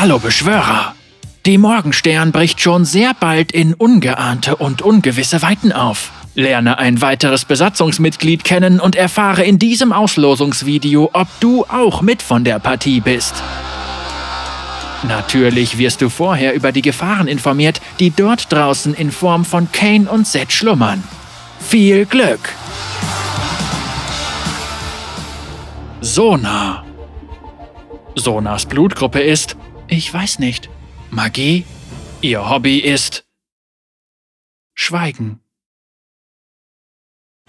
Hallo Beschwörer! Die Morgenstern bricht schon sehr bald in ungeahnte und ungewisse Weiten auf. Lerne ein weiteres Besatzungsmitglied kennen und erfahre in diesem Auslosungsvideo, ob du auch mit von der Partie bist. Natürlich wirst du vorher über die Gefahren informiert, die dort draußen in Form von Kane und Seth schlummern. Viel Glück! Sona. Sonas Blutgruppe ist, ich weiß nicht, Magie. Ihr Hobby ist Schweigen.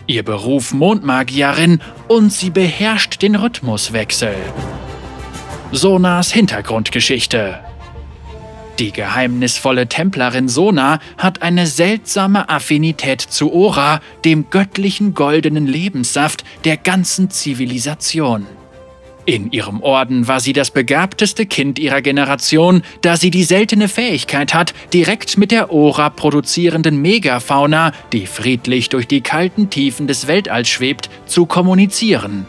Ihr Beruf Mondmagierin und sie beherrscht den Rhythmuswechsel. Sonas Hintergrundgeschichte. Die geheimnisvolle Templerin Sona hat eine seltsame Affinität zu Ora, dem göttlichen goldenen Lebenssaft der ganzen Zivilisation. In ihrem Orden war sie das begabteste Kind ihrer Generation, da sie die seltene Fähigkeit hat, direkt mit der Ora produzierenden Megafauna, die friedlich durch die kalten Tiefen des Weltalls schwebt, zu kommunizieren.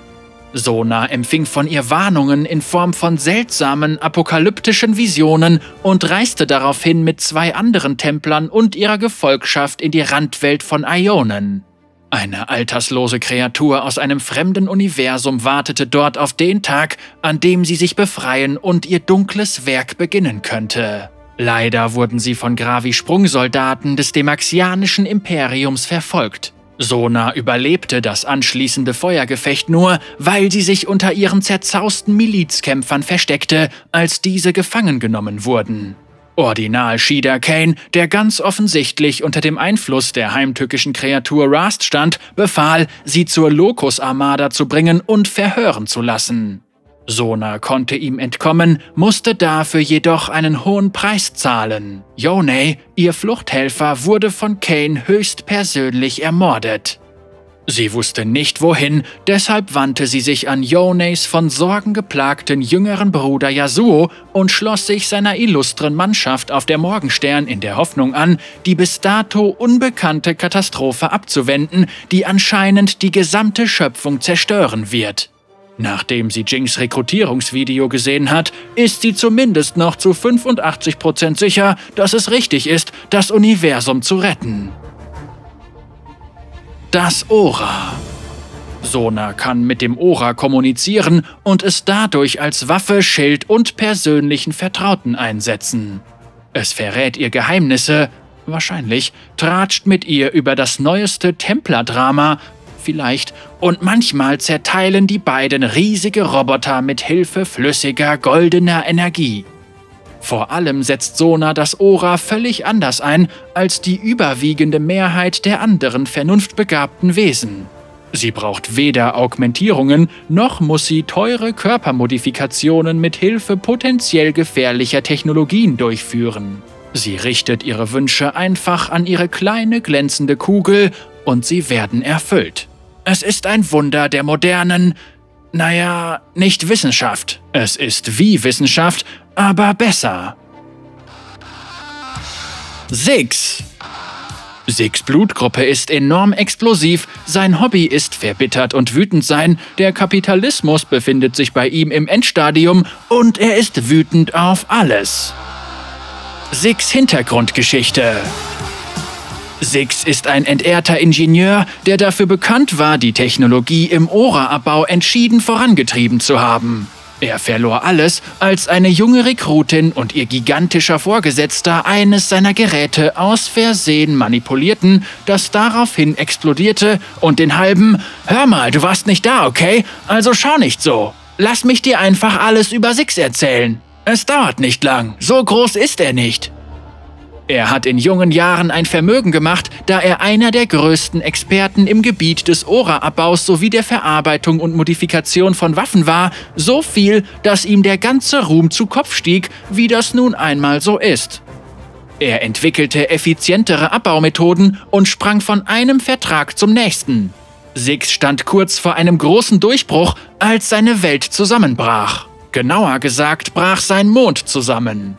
Sona empfing von ihr Warnungen in Form von seltsamen, apokalyptischen Visionen und reiste daraufhin mit zwei anderen Templern und ihrer Gefolgschaft in die Randwelt von Ionen. Eine alterslose Kreatur aus einem fremden Universum wartete dort auf den Tag, an dem sie sich befreien und ihr dunkles Werk beginnen könnte. Leider wurden sie von Gravi-Sprungsoldaten des Demaxianischen Imperiums verfolgt. Sona überlebte das anschließende Feuergefecht nur, weil sie sich unter ihren zerzausten Milizkämpfern versteckte, als diese gefangen genommen wurden. Ordinal Shida Kane, der ganz offensichtlich unter dem Einfluss der heimtückischen Kreatur Rast stand, befahl, sie zur Locus-Armada zu bringen und verhören zu lassen. Sona konnte ihm entkommen, musste dafür jedoch einen hohen Preis zahlen. Yonei, ihr Fluchthelfer, wurde von Kane höchstpersönlich ermordet. Sie wusste nicht wohin, deshalb wandte sie sich an Yoneis von Sorgen geplagten jüngeren Bruder Yasuo und schloss sich seiner illustren Mannschaft auf der Morgenstern in der Hoffnung an, die bis dato unbekannte Katastrophe abzuwenden, die anscheinend die gesamte Schöpfung zerstören wird. Nachdem sie Jinx Rekrutierungsvideo gesehen hat, ist sie zumindest noch zu 85% sicher, dass es richtig ist, das Universum zu retten. Das Ora. Sona kann mit dem Ora kommunizieren und es dadurch als Waffe, Schild und persönlichen Vertrauten einsetzen. Es verrät ihr Geheimnisse, wahrscheinlich, tratscht mit ihr über das neueste Templer-Drama, vielleicht, und manchmal zerteilen die beiden riesige Roboter mit Hilfe flüssiger goldener Energie. Vor allem setzt Sona das Ora völlig anders ein als die überwiegende Mehrheit der anderen vernunftbegabten Wesen. Sie braucht weder Augmentierungen, noch muss sie teure Körpermodifikationen mit Hilfe potenziell gefährlicher Technologien durchführen. Sie richtet ihre Wünsche einfach an ihre kleine glänzende Kugel und sie werden erfüllt. Es ist ein Wunder der modernen, naja, nicht Wissenschaft. Es ist wie Wissenschaft, aber besser. Six. Six Blutgruppe ist enorm explosiv, sein Hobby ist verbittert und wütend sein, der Kapitalismus befindet sich bei ihm im Endstadium und er ist wütend auf alles. Six Hintergrundgeschichte. Six ist ein entehrter Ingenieur, der dafür bekannt war, die Technologie im Ora-Abbau entschieden vorangetrieben zu haben. Er verlor alles, als eine junge Rekrutin und ihr gigantischer Vorgesetzter eines seiner Geräte aus Versehen manipulierten, das daraufhin explodierte und den halben Hör mal, du warst nicht da, okay? Also schau nicht so. Lass mich dir einfach alles über Six erzählen. Es dauert nicht lang, so groß ist er nicht. Er hat in jungen Jahren ein Vermögen gemacht, da er einer der größten Experten im Gebiet des Ora-Abbaus sowie der Verarbeitung und Modifikation von Waffen war, so viel, dass ihm der ganze Ruhm zu Kopf stieg, wie das nun einmal so ist. Er entwickelte effizientere Abbaumethoden und sprang von einem Vertrag zum nächsten. Six stand kurz vor einem großen Durchbruch, als seine Welt zusammenbrach. Genauer gesagt brach sein Mond zusammen.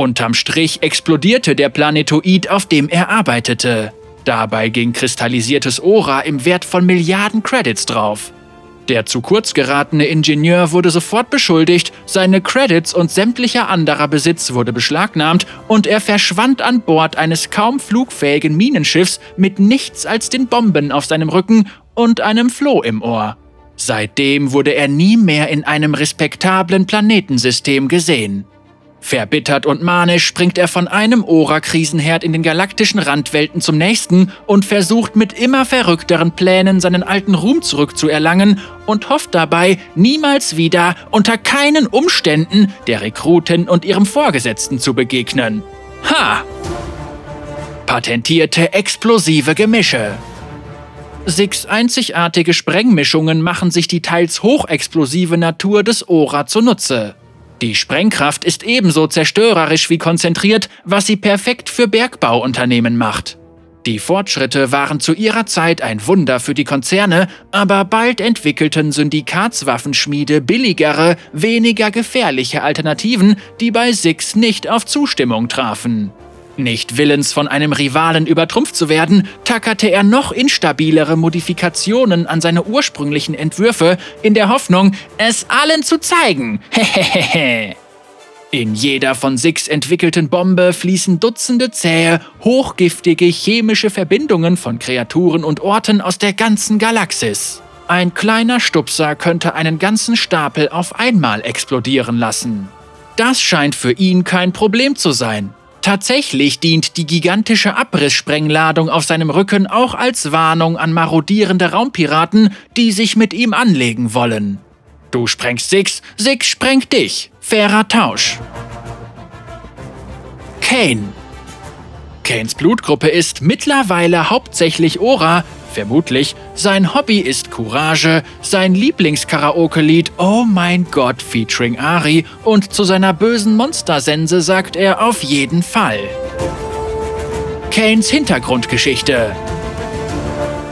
Unterm Strich explodierte der Planetoid, auf dem er arbeitete. Dabei ging kristallisiertes Ora im Wert von Milliarden Credits drauf. Der zu kurz geratene Ingenieur wurde sofort beschuldigt, seine Credits und sämtlicher anderer Besitz wurde beschlagnahmt und er verschwand an Bord eines kaum flugfähigen Minenschiffs mit nichts als den Bomben auf seinem Rücken und einem Floh im Ohr. Seitdem wurde er nie mehr in einem respektablen Planetensystem gesehen. Verbittert und manisch springt er von einem Ora-Krisenherd in den galaktischen Randwelten zum nächsten und versucht mit immer verrückteren Plänen seinen alten Ruhm zurückzuerlangen und hofft dabei, niemals wieder unter keinen Umständen der Rekrutin und ihrem Vorgesetzten zu begegnen. Ha! Patentierte explosive Gemische. Six einzigartige Sprengmischungen machen sich die teils hochexplosive Natur des Ora zunutze. Die Sprengkraft ist ebenso zerstörerisch wie konzentriert, was sie perfekt für Bergbauunternehmen macht. Die Fortschritte waren zu ihrer Zeit ein Wunder für die Konzerne, aber bald entwickelten Syndikatswaffenschmiede billigere, weniger gefährliche Alternativen, die bei Six nicht auf Zustimmung trafen. Nicht willens von einem Rivalen übertrumpft zu werden, tackerte er noch instabilere Modifikationen an seine ursprünglichen Entwürfe, in der Hoffnung, es allen zu zeigen. Hehehehe. In jeder von Six entwickelten Bombe fließen Dutzende zähe, hochgiftige chemische Verbindungen von Kreaturen und Orten aus der ganzen Galaxis. Ein kleiner Stupser könnte einen ganzen Stapel auf einmal explodieren lassen. Das scheint für ihn kein Problem zu sein. Tatsächlich dient die gigantische Abrisssprengladung auf seinem Rücken auch als Warnung an marodierende Raumpiraten, die sich mit ihm anlegen wollen. Du sprengst Six, Six sprengt dich. Fairer Tausch. Kane. Kanes Blutgruppe ist mittlerweile hauptsächlich Ora, Vermutlich, sein Hobby ist Courage, sein Lieblingskaraoke-Lied Oh mein Gott featuring Ari und zu seiner bösen Monstersense sagt er auf jeden Fall. Kanes Hintergrundgeschichte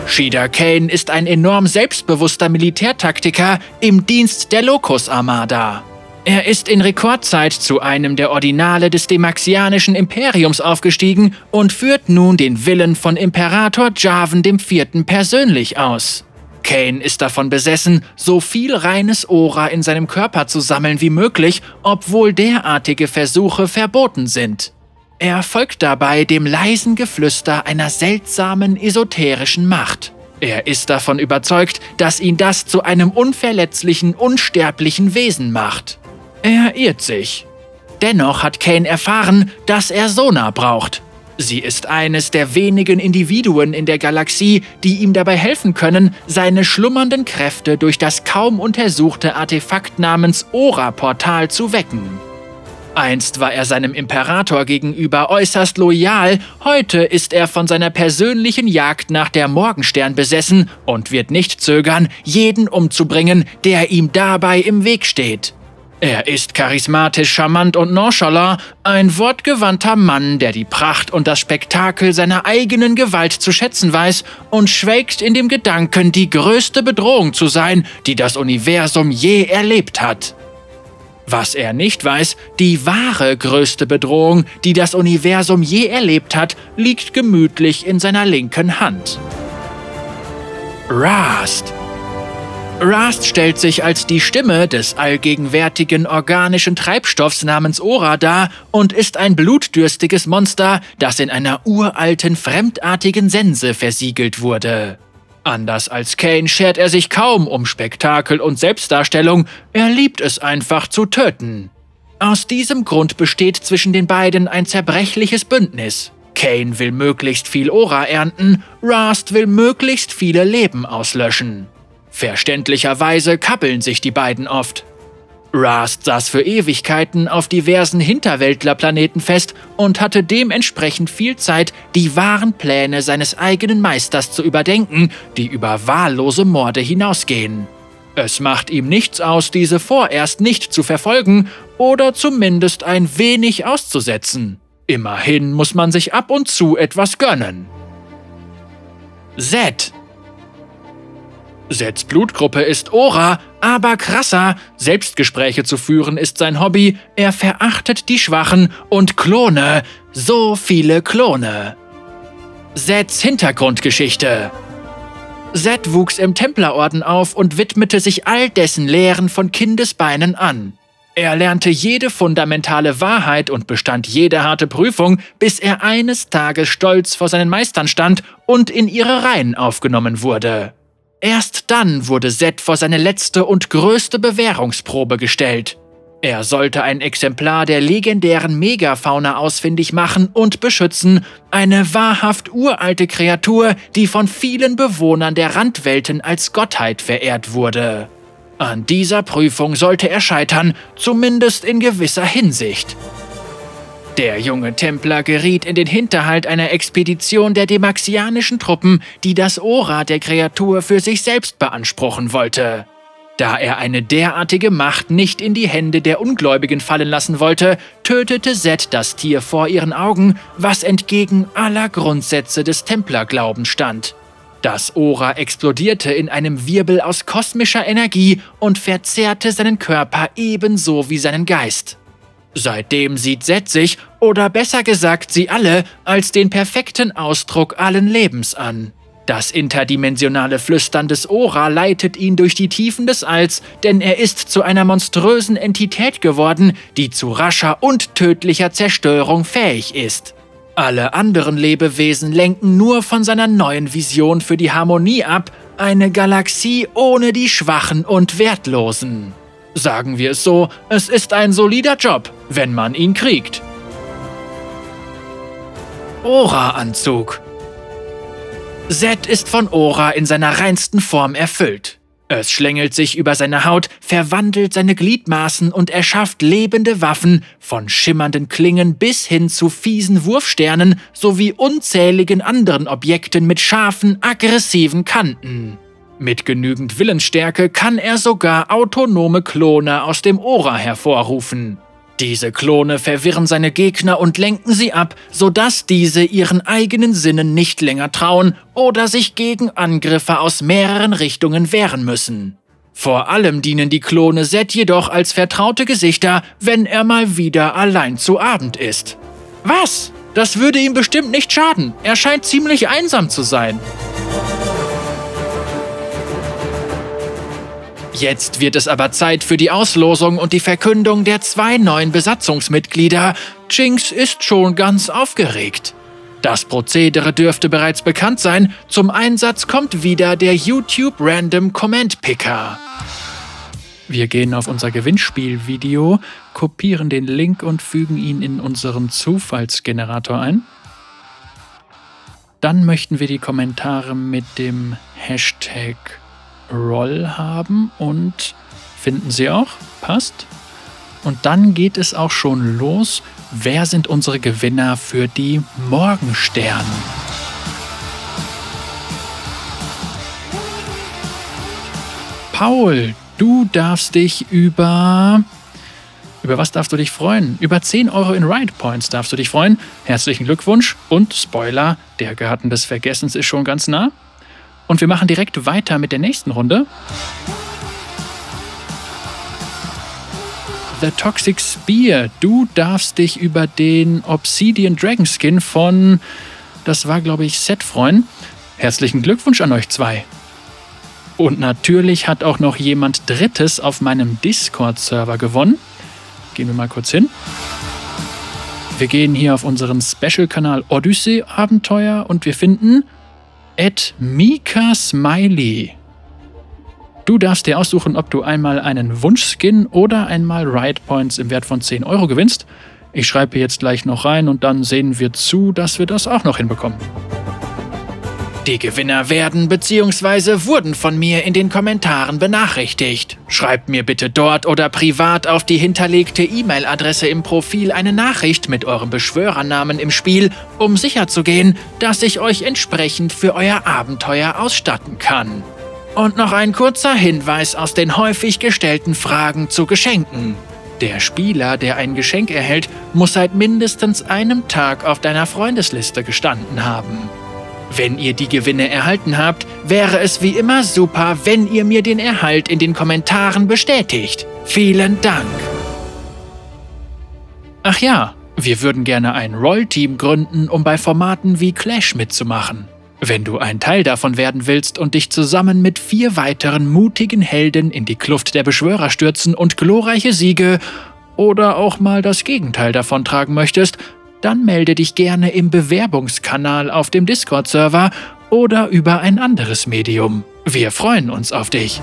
Shida Kane ist ein enorm selbstbewusster Militärtaktiker im Dienst der Locus-Armada. Er ist in Rekordzeit zu einem der Ordinale des Demaxianischen Imperiums aufgestiegen und führt nun den Willen von Imperator Jarvan IV. persönlich aus. Kane ist davon besessen, so viel reines Ora in seinem Körper zu sammeln wie möglich, obwohl derartige Versuche verboten sind. Er folgt dabei dem leisen Geflüster einer seltsamen esoterischen Macht. Er ist davon überzeugt, dass ihn das zu einem unverletzlichen, unsterblichen Wesen macht. Er irrt sich. Dennoch hat Kane erfahren, dass er Sona braucht. Sie ist eines der wenigen Individuen in der Galaxie, die ihm dabei helfen können, seine schlummernden Kräfte durch das kaum untersuchte Artefakt namens Ora-Portal zu wecken. Einst war er seinem Imperator gegenüber äußerst loyal, heute ist er von seiner persönlichen Jagd nach der Morgenstern besessen und wird nicht zögern, jeden umzubringen, der ihm dabei im Weg steht. Er ist charismatisch, charmant und nonchalant, ein wortgewandter Mann, der die Pracht und das Spektakel seiner eigenen Gewalt zu schätzen weiß und schwelgt in dem Gedanken, die größte Bedrohung zu sein, die das Universum je erlebt hat. Was er nicht weiß, die wahre größte Bedrohung, die das Universum je erlebt hat, liegt gemütlich in seiner linken Hand. Rast Rast stellt sich als die Stimme des allgegenwärtigen organischen Treibstoffs namens Ora dar und ist ein blutdürstiges Monster, das in einer uralten, fremdartigen Sense versiegelt wurde. Anders als Kane schert er sich kaum um Spektakel und Selbstdarstellung, er liebt es einfach zu töten. Aus diesem Grund besteht zwischen den beiden ein zerbrechliches Bündnis. Kane will möglichst viel Ora ernten, Rast will möglichst viele Leben auslöschen. Verständlicherweise kappeln sich die beiden oft. Rast saß für Ewigkeiten auf diversen Hinterwäldlerplaneten fest und hatte dementsprechend viel Zeit, die wahren Pläne seines eigenen Meisters zu überdenken, die über wahllose Morde hinausgehen. Es macht ihm nichts aus, diese vorerst nicht zu verfolgen oder zumindest ein wenig auszusetzen. Immerhin muss man sich ab und zu etwas gönnen. Z Sets Blutgruppe ist Ora, aber krasser. Selbstgespräche zu führen ist sein Hobby. Er verachtet die Schwachen und Klone. So viele Klone. Sets Hintergrundgeschichte. Zed wuchs im Templerorden auf und widmete sich all dessen Lehren von Kindesbeinen an. Er lernte jede fundamentale Wahrheit und bestand jede harte Prüfung, bis er eines Tages stolz vor seinen Meistern stand und in ihre Reihen aufgenommen wurde. Erst dann wurde Zed vor seine letzte und größte Bewährungsprobe gestellt. Er sollte ein Exemplar der legendären Megafauna ausfindig machen und beschützen, eine wahrhaft uralte Kreatur, die von vielen Bewohnern der Randwelten als Gottheit verehrt wurde. An dieser Prüfung sollte er scheitern, zumindest in gewisser Hinsicht. Der junge Templer geriet in den Hinterhalt einer Expedition der demaxianischen Truppen, die das Ora der Kreatur für sich selbst beanspruchen wollte. Da er eine derartige Macht nicht in die Hände der Ungläubigen fallen lassen wollte, tötete Set das Tier vor ihren Augen, was entgegen aller Grundsätze des Templerglaubens stand. Das Ora explodierte in einem Wirbel aus kosmischer Energie und verzehrte seinen Körper ebenso wie seinen Geist. Seitdem sieht Set sich, oder besser gesagt sie alle, als den perfekten Ausdruck allen Lebens an. Das interdimensionale Flüstern des Ora leitet ihn durch die Tiefen des Alls, denn er ist zu einer monströsen Entität geworden, die zu rascher und tödlicher Zerstörung fähig ist. Alle anderen Lebewesen lenken nur von seiner neuen Vision für die Harmonie ab, eine Galaxie ohne die Schwachen und Wertlosen. Sagen wir es so, es ist ein solider Job, wenn man ihn kriegt. Ora-Anzug Zed ist von Ora in seiner reinsten Form erfüllt. Es schlängelt sich über seine Haut, verwandelt seine Gliedmaßen und erschafft lebende Waffen, von schimmernden Klingen bis hin zu fiesen Wurfsternen sowie unzähligen anderen Objekten mit scharfen, aggressiven Kanten. Mit genügend Willensstärke kann er sogar autonome Klone aus dem Ora hervorrufen. Diese Klone verwirren seine Gegner und lenken sie ab, sodass diese ihren eigenen Sinnen nicht länger trauen oder sich gegen Angriffe aus mehreren Richtungen wehren müssen. Vor allem dienen die Klone Set jedoch als vertraute Gesichter, wenn er mal wieder allein zu Abend ist. Was? Das würde ihm bestimmt nicht schaden. Er scheint ziemlich einsam zu sein. Jetzt wird es aber Zeit für die Auslosung und die Verkündung der zwei neuen Besatzungsmitglieder. Jinx ist schon ganz aufgeregt. Das Prozedere dürfte bereits bekannt sein. Zum Einsatz kommt wieder der YouTube Random Comment Picker. Wir gehen auf unser Gewinnspielvideo, kopieren den Link und fügen ihn in unseren Zufallsgenerator ein. Dann möchten wir die Kommentare mit dem Hashtag Roll haben und finden Sie auch, passt. Und dann geht es auch schon los. Wer sind unsere Gewinner für die Morgenstern? Paul, du darfst dich über. Über was darfst du dich freuen? Über 10 Euro in Ride Points darfst du dich freuen. Herzlichen Glückwunsch und Spoiler, der Garten des Vergessens ist schon ganz nah. Und wir machen direkt weiter mit der nächsten Runde. The Toxic Spear. Du darfst dich über den Obsidian Dragon Skin von, das war glaube ich, Set freuen. Herzlichen Glückwunsch an euch zwei. Und natürlich hat auch noch jemand Drittes auf meinem Discord-Server gewonnen. Gehen wir mal kurz hin. Wir gehen hier auf unseren Special-Kanal Odyssey Abenteuer und wir finden at Mika Smiley. Du darfst dir aussuchen, ob du einmal einen Wunschskin oder einmal Ride Points im Wert von 10 Euro gewinnst. Ich schreibe jetzt gleich noch rein und dann sehen wir zu, dass wir das auch noch hinbekommen. Die Gewinner werden bzw. wurden von mir in den Kommentaren benachrichtigt. Schreibt mir bitte dort oder privat auf die hinterlegte E-Mail-Adresse im Profil eine Nachricht mit eurem Beschwörernamen im Spiel, um sicherzugehen, dass ich euch entsprechend für euer Abenteuer ausstatten kann. Und noch ein kurzer Hinweis aus den häufig gestellten Fragen zu Geschenken. Der Spieler, der ein Geschenk erhält, muss seit mindestens einem Tag auf deiner Freundesliste gestanden haben. Wenn ihr die Gewinne erhalten habt, wäre es wie immer super, wenn ihr mir den Erhalt in den Kommentaren bestätigt. Vielen Dank. Ach ja, wir würden gerne ein Roll-Team gründen, um bei Formaten wie Clash mitzumachen. Wenn du ein Teil davon werden willst und dich zusammen mit vier weiteren mutigen Helden in die Kluft der Beschwörer stürzen und glorreiche Siege oder auch mal das Gegenteil davon tragen möchtest, dann melde dich gerne im Bewerbungskanal auf dem Discord-Server oder über ein anderes Medium. Wir freuen uns auf dich.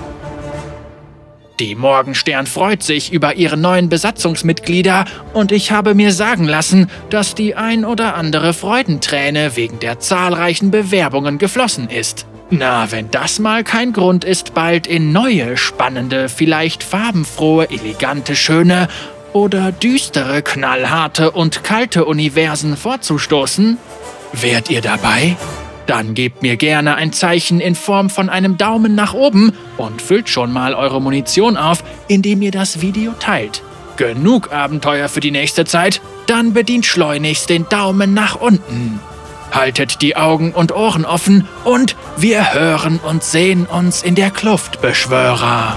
Die Morgenstern freut sich über ihre neuen Besatzungsmitglieder und ich habe mir sagen lassen, dass die ein oder andere Freudenträne wegen der zahlreichen Bewerbungen geflossen ist. Na, wenn das mal kein Grund ist, bald in neue, spannende, vielleicht farbenfrohe, elegante, schöne oder düstere, knallharte und kalte Universen vorzustoßen? Wärt ihr dabei? Dann gebt mir gerne ein Zeichen in Form von einem Daumen nach oben und füllt schon mal eure Munition auf, indem ihr das Video teilt. Genug Abenteuer für die nächste Zeit? Dann bedient schleunigst den Daumen nach unten. Haltet die Augen und Ohren offen und wir hören und sehen uns in der Kluft, Beschwörer.